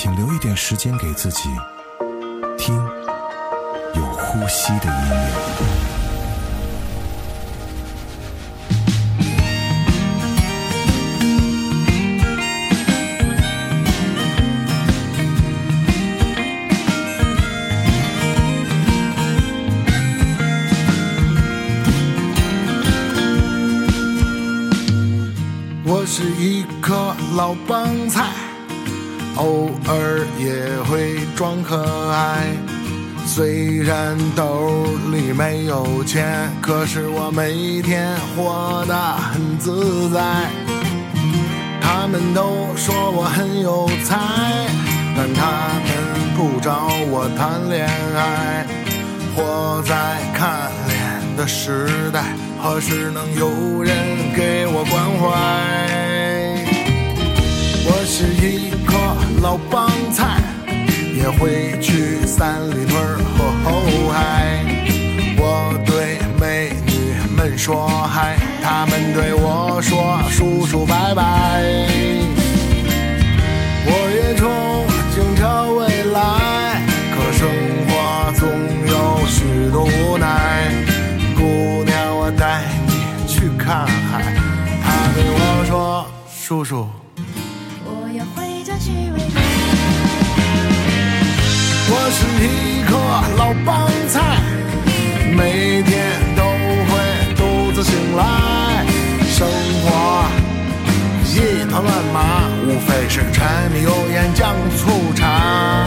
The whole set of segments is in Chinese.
请留一点时间给自己，听有呼吸的音乐。我是一颗老帮菜。偶尔也会装可爱，虽然兜里没有钱，可是我每天活得很自在。他们都说我很有才，但他们不找我谈恋爱。活在看脸的时代，何时能有人给我关怀？我是一个老帮菜，也会去三里屯和后海。我对美女们说嗨，她们对我说叔叔拜拜。我也憧憬着未来，可生活总有许多无奈。姑娘，我带你去看海。她对我说，叔叔。我要回家去我是一颗老帮菜，每天都会独自醒来。生活一团乱麻，无非是柴米油盐酱醋茶。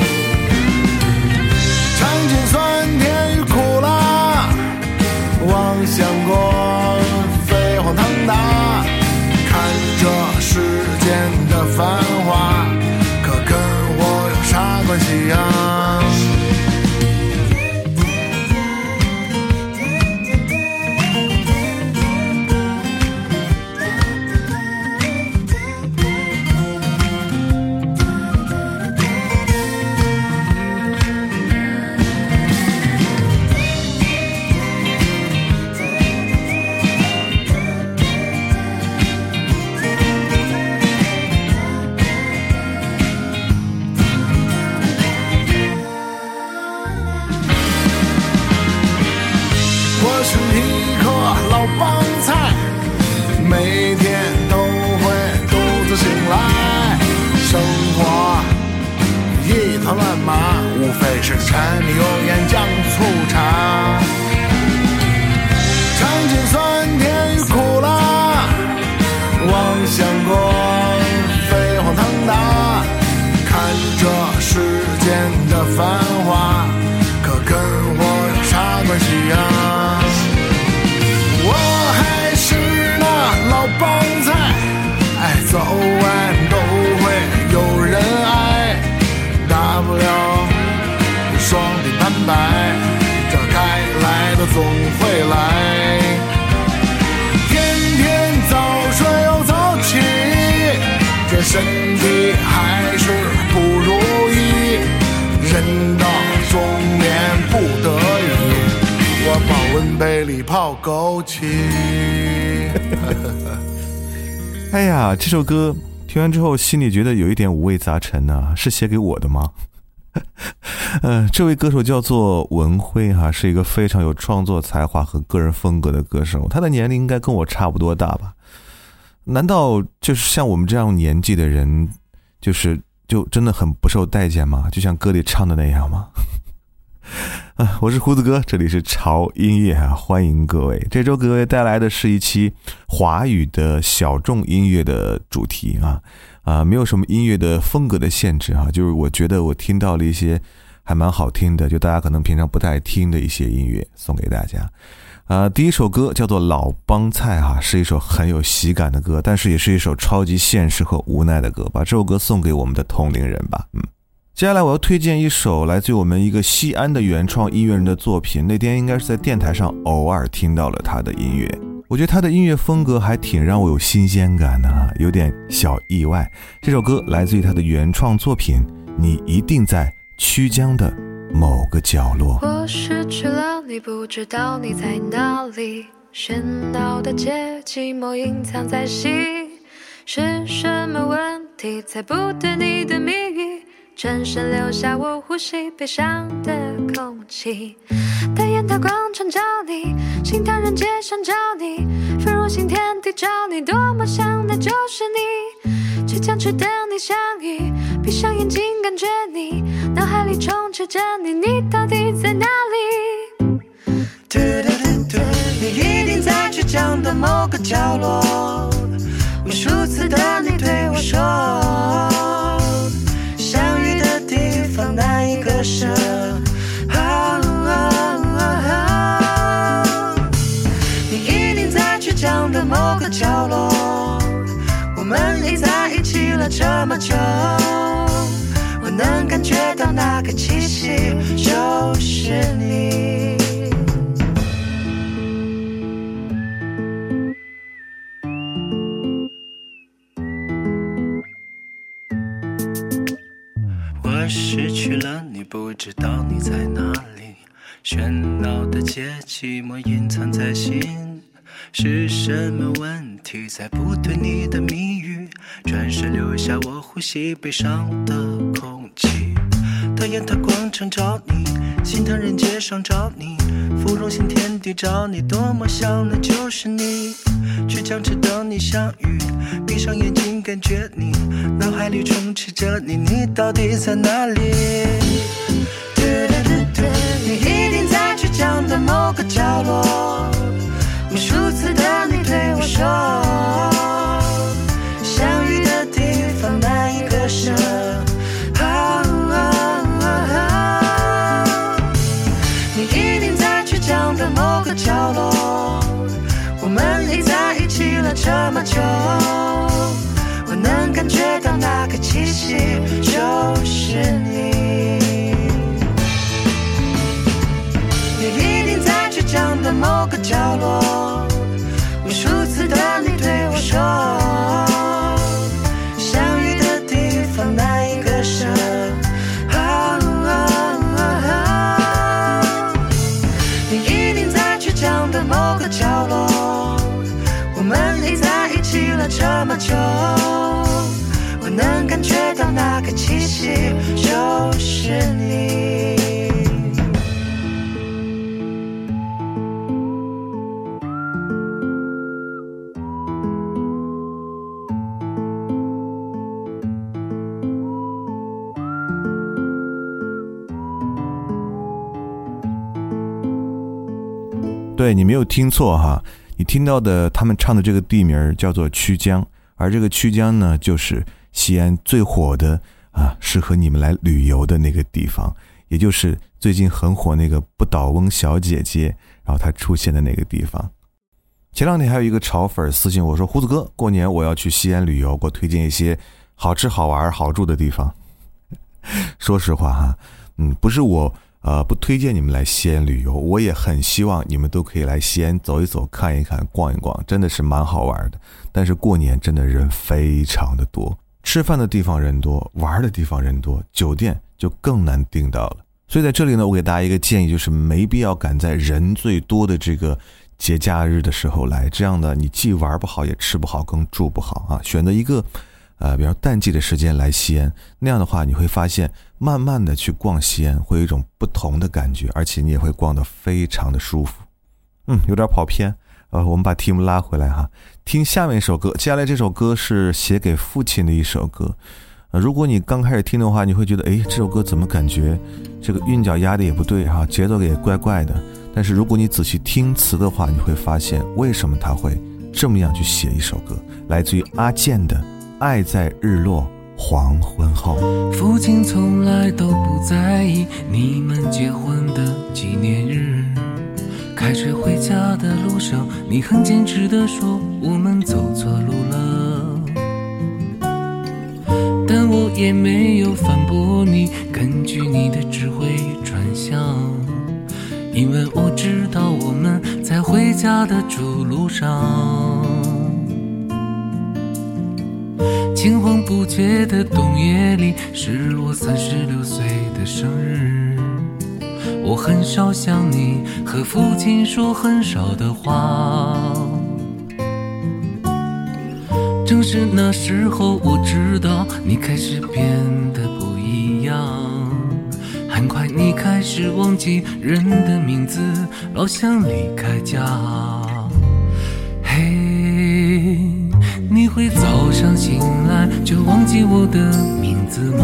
总会来。天天早睡又早起，这身体还是不如意。人到中年不得已，我保温杯里泡枸杞。哎呀，这首歌听完之后，心里觉得有一点五味杂陈呢。是写给我的吗？嗯，这位歌手叫做文辉哈，是一个非常有创作才华和个人风格的歌手。他的年龄应该跟我差不多大吧？难道就是像我们这样年纪的人，就是就真的很不受待见吗？就像歌里唱的那样吗？啊，我是胡子哥，这里是潮音乐啊，欢迎各位。这周各位带来的是一期华语的小众音乐的主题啊啊，没有什么音乐的风格的限制哈，就是我觉得我听到了一些还蛮好听的，就大家可能平常不太听的一些音乐，送给大家。啊，第一首歌叫做《老帮菜》哈，是一首很有喜感的歌，但是也是一首超级现实和无奈的歌。把这首歌送给我们的同龄人吧，嗯。接下来我要推荐一首来自于我们一个西安的原创音乐人的作品。那天应该是在电台上偶尔听到了他的音乐，我觉得他的音乐风格还挺让我有新鲜感的啊，有点小意外。这首歌来自于他的原创作品《你一定在曲江的某个角落》。我失去了你，不知道你在哪里。喧闹的街，寂寞隐藏在心，是什么问题猜不对你的谜语？转身留下我呼吸悲伤的空气，大雁塔广场找你，新唐人街上找你，飞入新天地找你，多么想的就是你，倔强去等你相遇，闭上眼睛感觉你，脑海里充斥着你，你到底在哪里？嘟嘟嘟嘟，你一定在倔强的某个角落，无数次的你对我说。哪一个舍？你一定在倔强的某个角落，我们已在一起了这么久，我能感觉到那个气息就是你。不知道你在哪里。喧闹的街，寂寞隐藏在心。是什么问题在不对你的谜语？转身留下我呼吸悲伤的空气。在雁塔广场找你，心疼人街上找你，芙蓉新天地找你，多么想那就是你。倔强只等你相遇，闭上眼睛感觉你，脑海里充斥着你，你到底在哪里？角落，对你没有听错哈。你听到的，他们唱的这个地名叫做曲江，而这个曲江呢，就是西安最火的啊，适合你们来旅游的那个地方，也就是最近很火那个不倒翁小姐姐，然后她出现的那个地方。前两天还有一个潮粉私信我说：“胡子哥，过年我要去西安旅游，给我推荐一些好吃、好玩、好住的地方。”说实话哈，嗯，不是我。呃，不推荐你们来西安旅游。我也很希望你们都可以来西安走一走、看一看、逛一逛，真的是蛮好玩的。但是过年真的人非常的多，吃饭的地方人多，玩的地方人多，酒店就更难订到了。所以在这里呢，我给大家一个建议，就是没必要赶在人最多的这个节假日的时候来，这样呢你既玩不好，也吃不好，更住不好啊。选择一个。呃，比如淡季的时间来西安，那样的话你会发现，慢慢的去逛西安会有一种不同的感觉，而且你也会逛得非常的舒服。嗯，有点跑偏，呃，我们把题目拉回来哈，听下面一首歌。接下来这首歌是写给父亲的一首歌。呃，如果你刚开始听的话，你会觉得，哎，这首歌怎么感觉这个韵脚压的也不对哈，节奏也怪怪的。但是如果你仔细听词的话，你会发现为什么他会这么样去写一首歌，来自于阿健的。爱在日落黄昏后。父亲从来都不在意你们结婚的纪念日。开车回家的路上，你很坚持的说我们走错路了。但我也没有反驳你，根据你的指挥转向，因为我知道我们在回家的主路上。青黄不接的冬夜里，是我三十六岁的生日。我很少想你，和父亲说很少的话。正是那时候，我知道你开始变得不一样。很快，你开始忘记人的名字，老想离开家。记我的名字吗？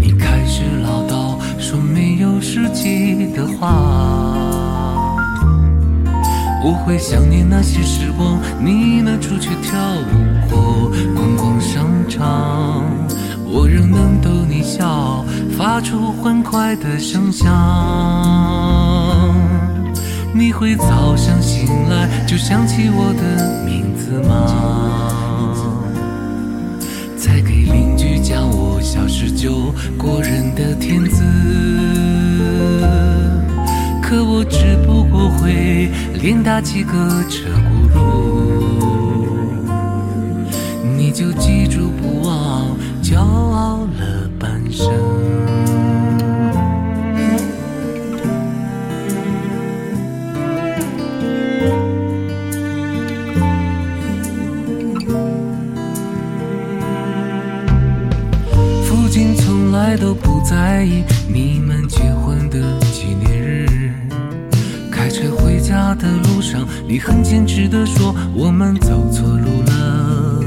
你开始唠叨，说没有实际的话。我会想念那些时光，你们出去跳舞或逛逛商场，我仍能逗你笑，发出欢快的声响。你会早上醒来就想起我的名字吗？教我小时就过人的天资。可我只不过会连打几个车轱辘，你就记住不忘，骄傲了半生。在意你们结婚的纪念日。开车回家的路上，你很坚持地说我们走错路了。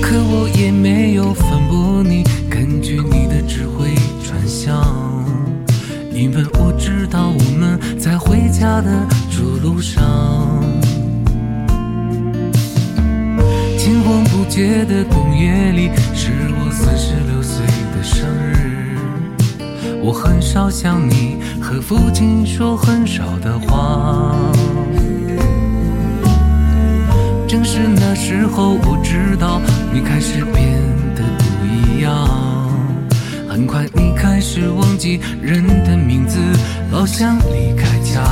可我也没有反驳你，根据你的指挥转向，因为我知道我们在回家的主路上。青黄不接的冬夜里，是我三十的生日。我很少想你，和父亲说很少的话。正是那时候，我知道你开始变得不一样。很快，你开始忘记人的名字，老想离开家。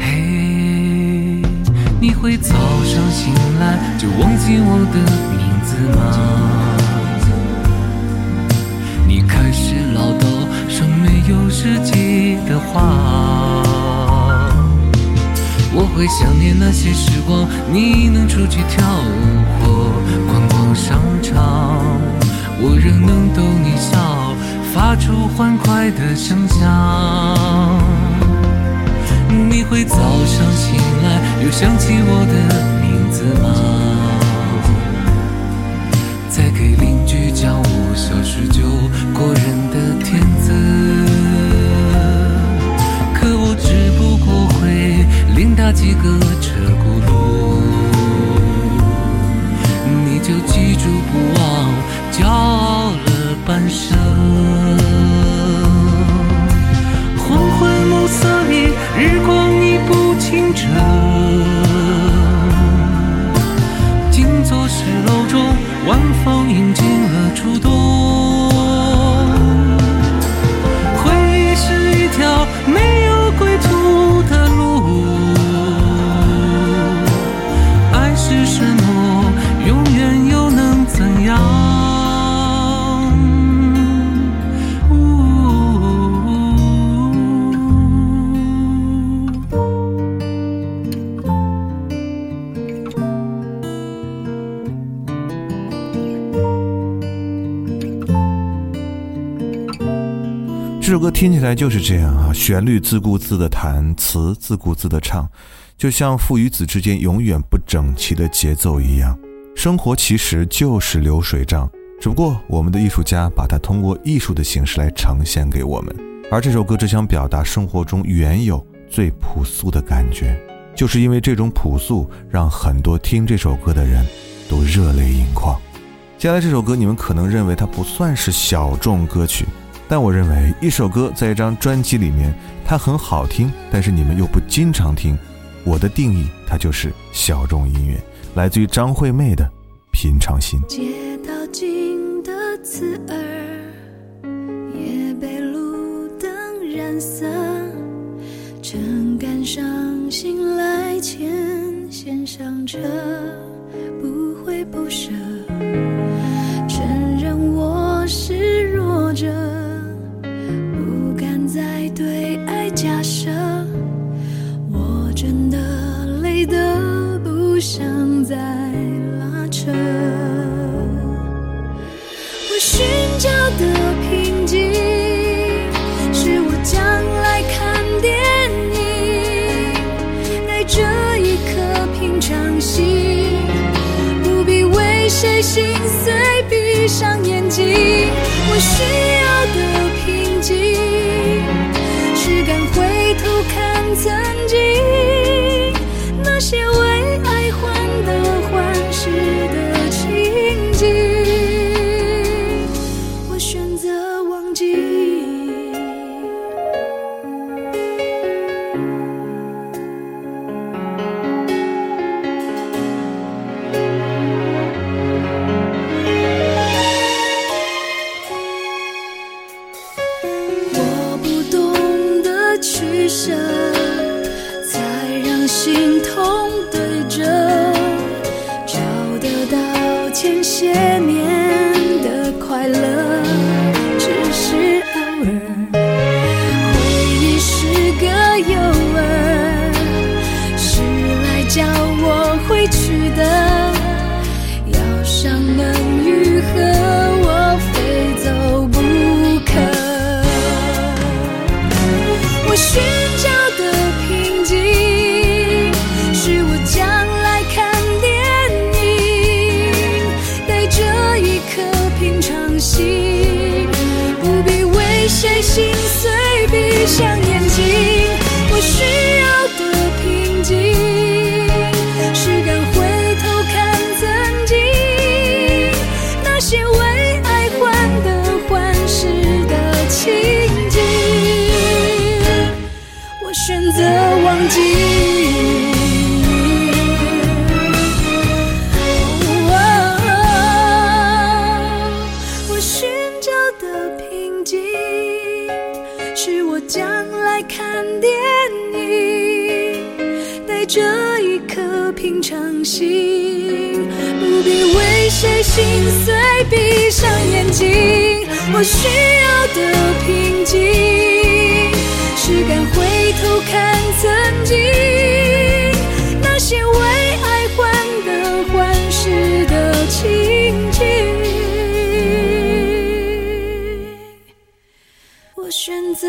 嘿，你会早上醒来就忘记我的名字吗？有实际的话。我会想念那些时光，你能出去跳舞或逛逛商场，我仍能逗你笑，发出欢快的声响。你会早上醒来又想起我的名字吗？再给邻居讲我小时就那几个车轱辘，你就记住不忘，骄傲了半生。这首歌听起来就是这样啊，旋律自顾自的弹，词自顾自的唱，就像父与子之间永远不整齐的节奏一样。生活其实就是流水账，只不过我们的艺术家把它通过艺术的形式来呈现给我们。而这首歌只想表达生活中原有最朴素的感觉，就是因为这种朴素，让很多听这首歌的人都热泪盈眶。接下来这首歌，你们可能认为它不算是小众歌曲。但我认为，一首歌在一张专辑里面，它很好听，但是你们又不经常听，我的定义它就是小众音乐。来自于张惠妹的《平常心》。街道尽的刺耳，也被路灯染色。正赶上醒来前先上车，不会不舍。承认我是弱者，心碎，闭上眼睛。我需要的平静，是敢回头看曾经那些为爱患得患失的情景。我选择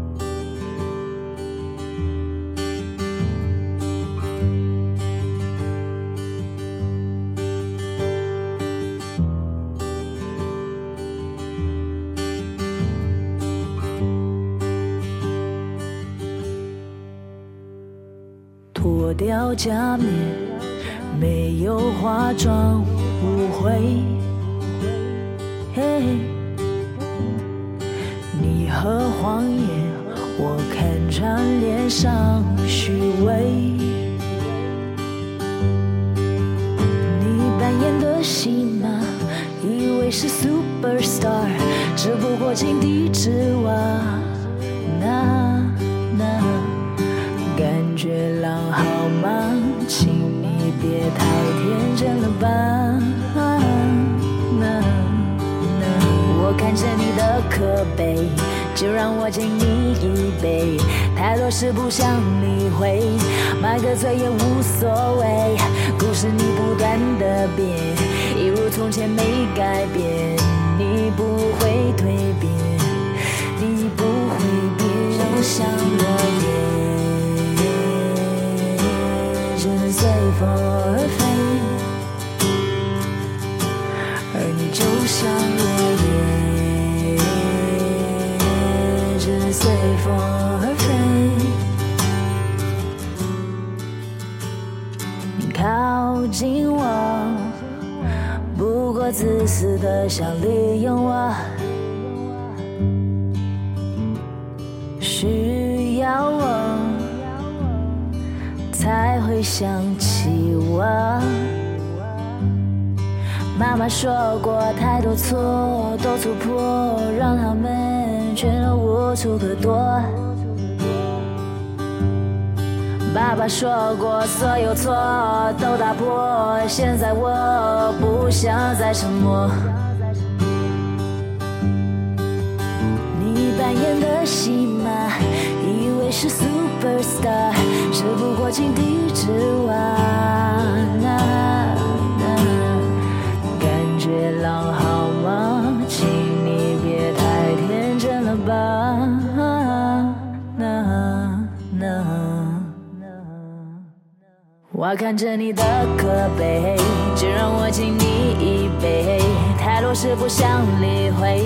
脱掉假面，没有化妆误会。嘿，你和谎言，我看穿脸上虚伪。你扮演的戏码，以为是 superstar，只不过井底之蛙。了吧。我看着你的可悲，就让我敬你一杯。太多事不想理会，买个醉也无所谓。故事你不断的变，一如从前没改变，你不会蜕变，你不会变，就像落叶，只能随风而飞。像落叶，只随风而飞。你靠近我，不过自私的想利用我，需要我才会想起我。妈妈说过，太多错都突破，让他们全都无处可躲。爸爸说过，所有错都打破。现在我不想再沉默。你扮演的戏码，以为是 superstar，只不过井底之蛙。月老好吗？请你别太天真了吧。那那。我看着你的可悲，就让我敬你一杯。太多事不想理会，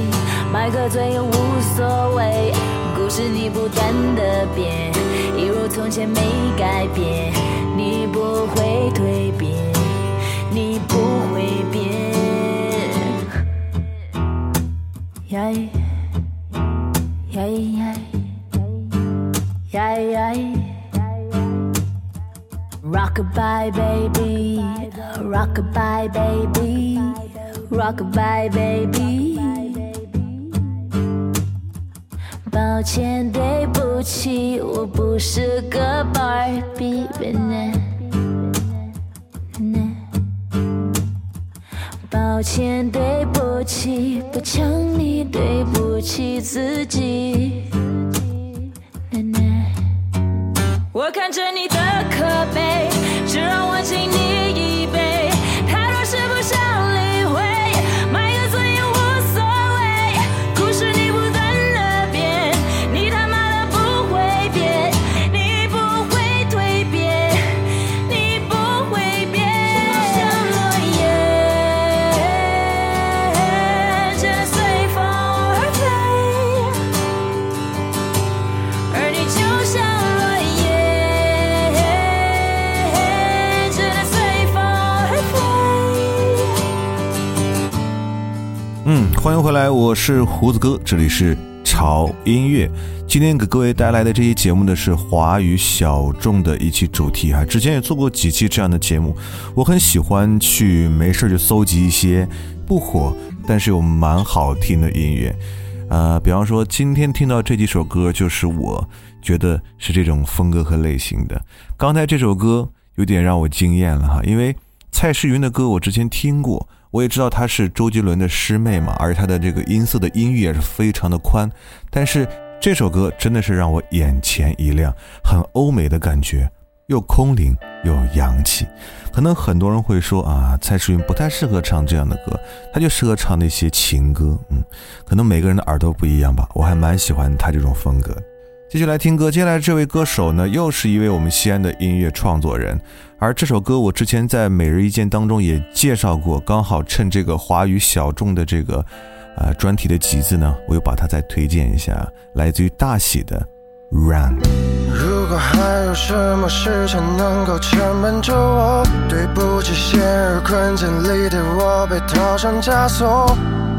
买个醉也无所谓。故事你不断的变，一如从前没改变。你不会蜕变，呀呀呀呀呀呀！Rockabye baby, rockabye baby, rockabye baby。抱歉，对不起，我不是个 Barbie。 抱歉，对不起，不抢你，对不起自己。奶奶我看着你的可悲，就让我敬你是胡子哥，这里是潮音乐。今天给各位带来的这期节目呢是华语小众的一期主题哈，之前也做过几期这样的节目，我很喜欢去没事就搜集一些不火但是又蛮好听的音乐，呃，比方说今天听到这几首歌，就是我觉得是这种风格和类型的。刚才这首歌有点让我惊艳了哈，因为蔡诗芸的歌我之前听过，我也知道她是周杰伦的师妹嘛，而她的这个音色的音域也是非常的宽。但是这首歌真的是让我眼前一亮，很欧美的感觉，又空灵又洋气。可能很多人会说啊，蔡诗芸不太适合唱这样的歌，她就适合唱那些情歌。嗯，可能每个人的耳朵不一样吧，我还蛮喜欢她这种风格。继续来听歌，接下来这位歌手呢，又是一位我们西安的音乐创作人，而这首歌我之前在每日一见当中也介绍过，刚好趁这个华语小众的这个呃专题的集子呢，我又把它再推荐一下，来自于大喜的《Run》。如果还有什么事情能够牵绊着我，对不起，陷入困境里的我被套上枷锁，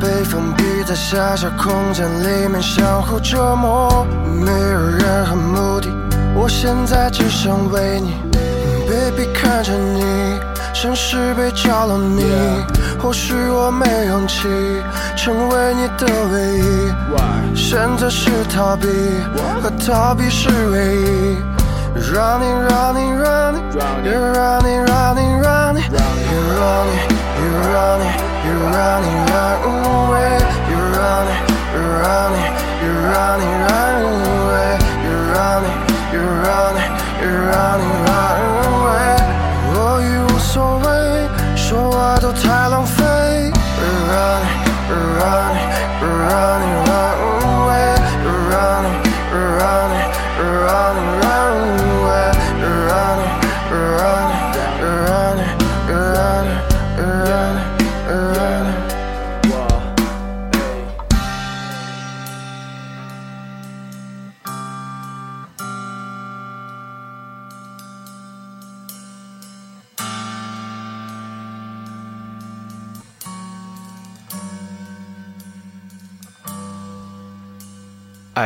被封闭在狭小空间里面相互折磨，没有任何目的，我现在只想为你，baby 看着你，城市被着了迷，或许我没勇气成为你的唯一，选择是逃避，和逃避是唯一。Running, running, running, you're running, running, running, you're running, you're running, you're running, running away. You're running, you're running, you're running, running away. You're running, you're running, you're running,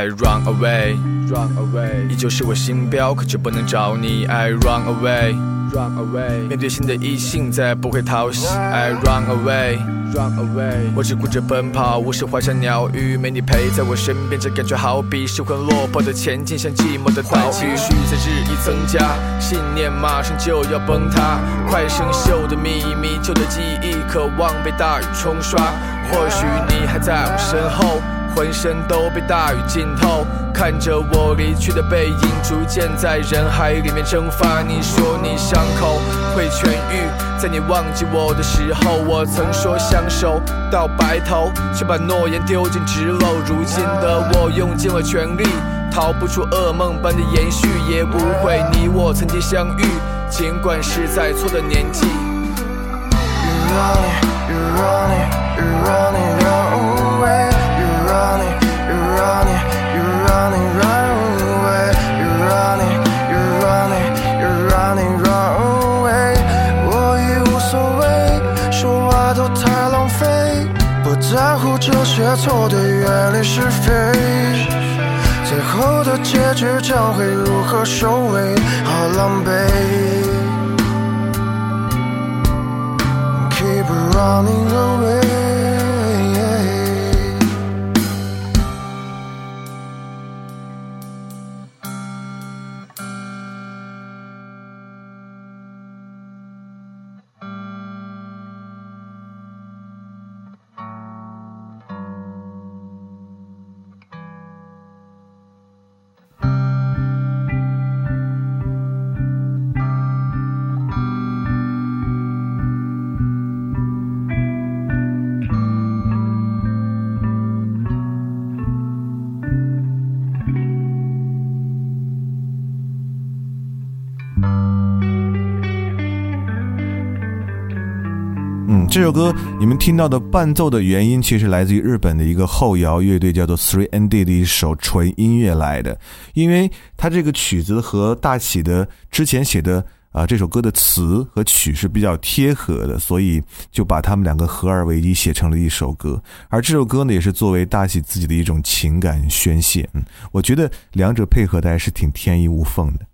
I run away, run away，依旧是我心标，可却不能找你。I run away, run away，面对新的异性，再不会讨喜。I run away, run away，我只顾着奔跑，无视花香鸟语，没你陪在我身边，这感觉好比失魂落魄的前进，像寂寞的岛屿。情绪在日益增加，信念马上就要崩塌。快生锈的秘密，旧的记忆，渴望被大雨冲刷。或许你还在我身后。浑身都被大雨浸透，看着我离去的背影，逐渐在人海里面蒸发。你说你伤口会痊愈，在你忘记我的时候，我曾说相守到白头，却把诺言丢进纸篓。如今的我用尽了全力，逃不出噩梦般的延续，也不会你我曾经相遇，尽管是在错的年纪。You're running, you're running, you're running, 错对远离是非。最后的结局将会如何收尾？好狼狈。keep running away. “这首歌你们听到的伴奏的原因，其实来自于日本的一个后摇乐队叫做 Three ND 的一首纯音乐来的。因为它这个曲子和大喜的之前写的啊这首歌的词和曲是比较贴合的，所以就把他们两个合二为一，写成了一首歌。而这首歌呢，也是作为大喜自己的一种情感宣泄。嗯，我觉得两者配合的还是挺天衣无缝的。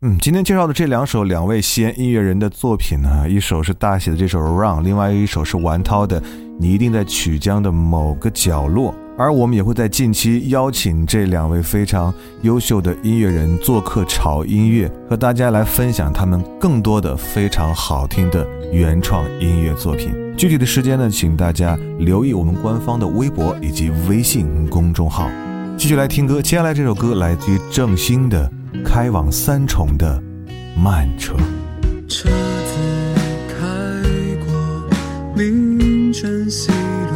嗯，今天介绍的这两首两位西安音乐人的作品呢，一首是大写的这首《Run》，另外一首是王涛的《你一定在曲江的某个角落》。而我们也会在近期邀请这两位非常优秀的音乐人做客潮音乐，和大家来分享他们更多的非常好听的原创音乐作品。具体的时间呢，请大家留意我们官方的微博以及微信公众号。继续来听歌，接下来这首歌来自于郑兴的。开往三重的慢车，车子开过民权西路，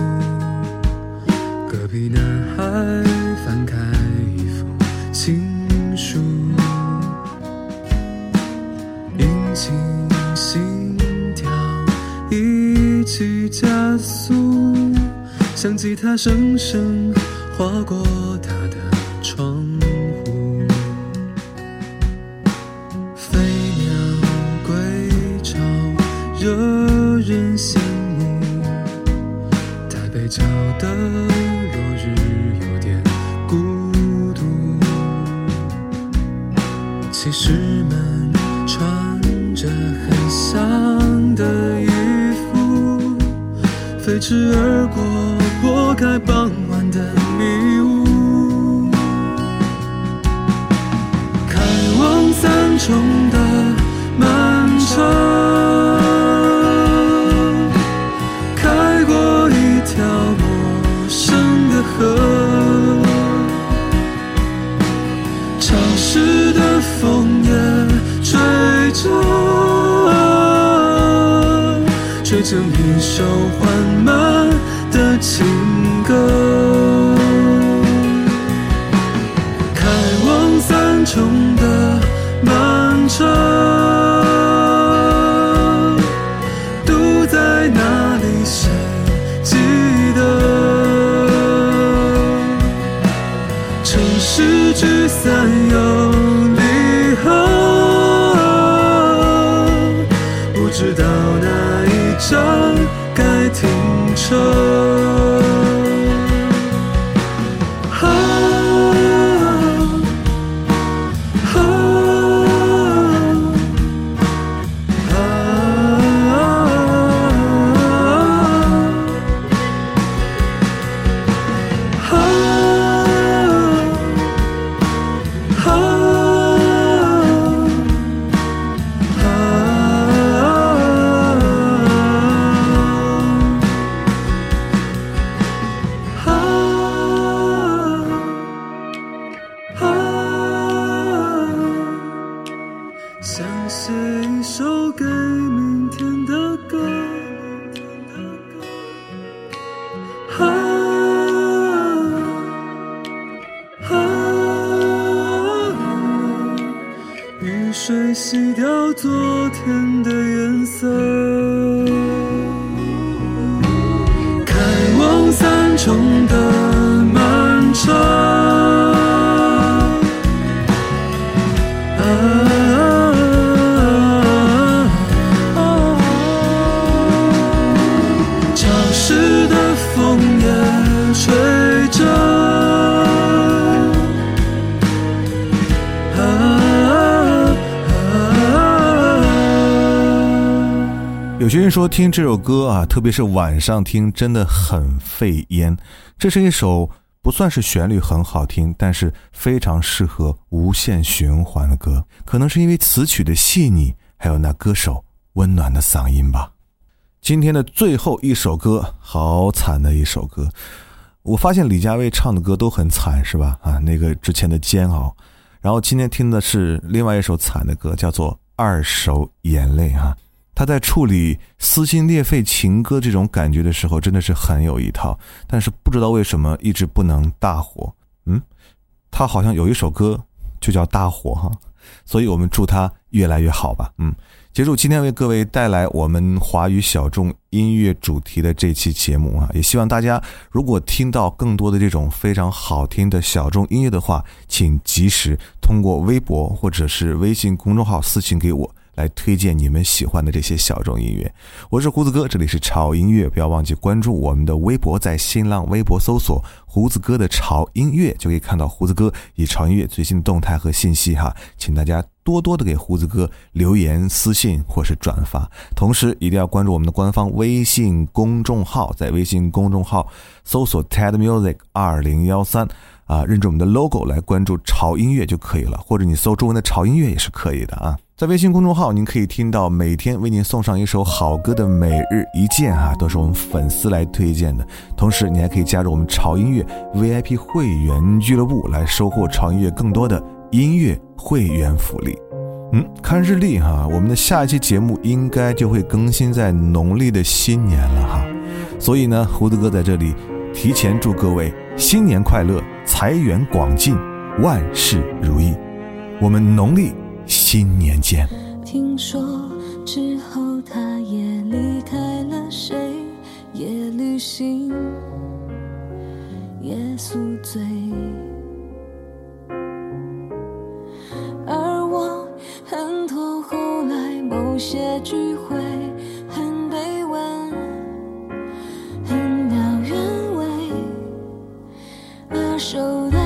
隔壁男孩翻开一封情书，引擎心跳一起加速，像吉他声声划过驰而过，拨开傍晚的迷雾。开往三重说听这首歌啊，特别是晚上听，真的很费烟。这是一首不算是旋律很好听，但是非常适合无限循环的歌。可能是因为词曲的细腻，还有那歌手温暖的嗓音吧。今天的最后一首歌，好惨的一首歌。我发现李佳薇唱的歌都很惨，是吧？啊，那个之前的煎熬。然后今天听的是另外一首惨的歌，叫做《二手眼泪》啊。他在处理撕心裂肺情歌这种感觉的时候，真的是很有一套，但是不知道为什么一直不能大火。嗯，他好像有一首歌就叫大火哈，所以我们祝他越来越好吧。嗯，结束今天为各位带来我们华语小众音乐主题的这期节目啊，也希望大家如果听到更多的这种非常好听的小众音乐的话，请及时通过微博或者是微信公众号私信给我。来推荐你们喜欢的这些小众音乐，我是胡子哥，这里是潮音乐，不要忘记关注我们的微博，在新浪微博搜索“胡子哥的潮音乐”，就可以看到胡子哥以潮音乐最新的动态和信息哈，请大家多多的给胡子哥留言、私信或是转发，同时一定要关注我们的官方微信公众号，在微信公众号搜索 “TED Music 二零幺三”。啊，认准我们的 logo 来关注潮音乐就可以了，或者你搜中文的潮音乐也是可以的啊。在微信公众号，您可以听到每天为您送上一首好歌的每日一见啊，都是我们粉丝来推荐的。同时，你还可以加入我们潮音乐 VIP 会员俱乐部，来收获潮音乐更多的音乐会员福利。嗯，看日历哈，我们的下一期节目应该就会更新在农历的新年了哈。所以呢，胡子哥在这里提前祝各位新年快乐！财源广进，万事如意。我们农历新年见。听说之后他也离开了，谁也旅行，也宿醉。而我很痛，后来某些聚会很卑微，很渺原味。二手的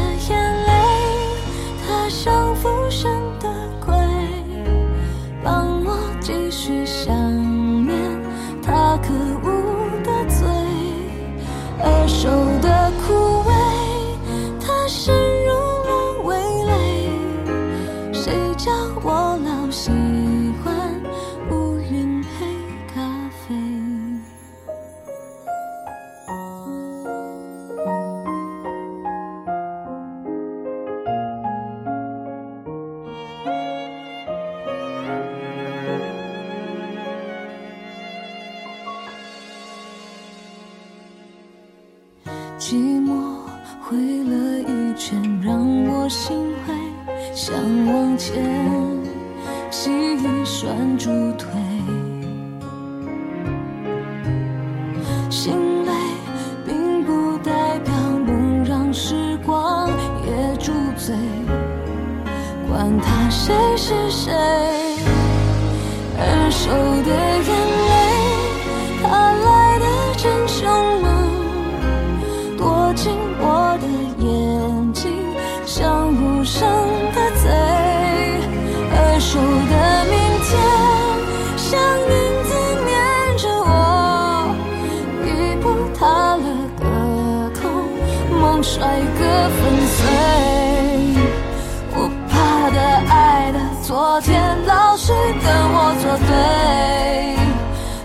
昨天老是跟我作对。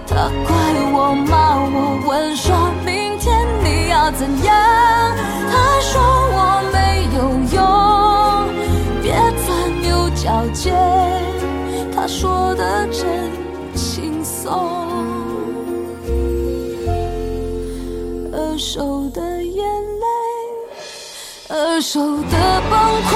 他怪我、骂我，问说明天你要怎样？他说我没有用，别钻牛角尖。他说的真轻松。二手的眼泪，二手的崩溃，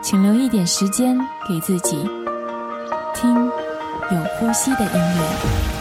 请留一点时间给自己，听有呼吸的音乐。